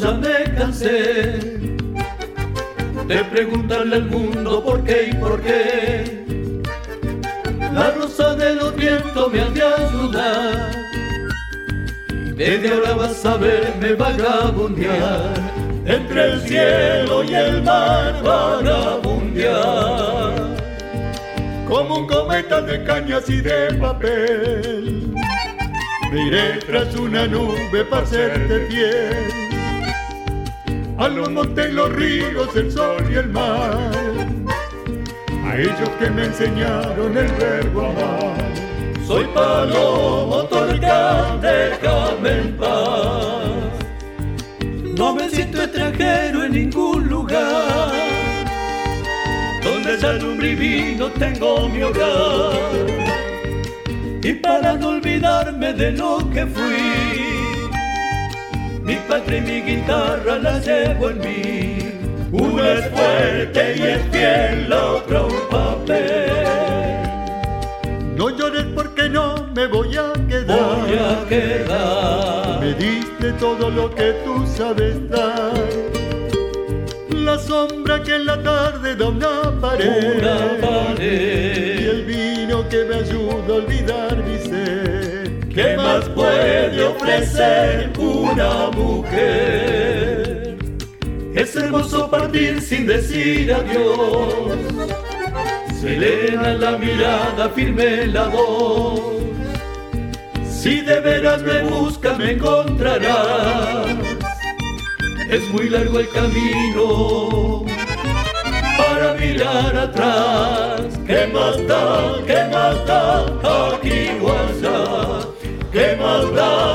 Ya me cansé de preguntarle al mundo por qué y por qué. La rosa de los vientos me ha de ayudar. Desde ahora vas a verme vagabundear entre el cielo y el mar vagabundear. Como un cometa de cañas y de papel, me iré tras una nube para hacerte fiel. A los montes, los ríos, el sol y el mar, a ellos que me enseñaron el verbo amar. Soy palomo torcal, déjame en paz. No me siento extranjero en ningún lugar. Donde ya lumbre vino tengo mi hogar. Y para no olvidarme de lo que fui, mi patria y mi guitarra la llevo en mí. Me voy a quedar. Voy a quedar. Me diste todo lo que tú sabes dar. La sombra que en la tarde da una pared. Una pared. Y el vino que me ayuda a olvidar mi ser. ¿Qué más puede ofrecer una mujer? Es hermoso partir sin decir adiós. Serena la mirada, firme la voz. Si de veras me buscas, me encontrarás. Es muy largo el camino para mirar atrás. ¿Qué más da? ¿Qué más da? Aquí o allá. ¿Qué más da? ¿Qué más da?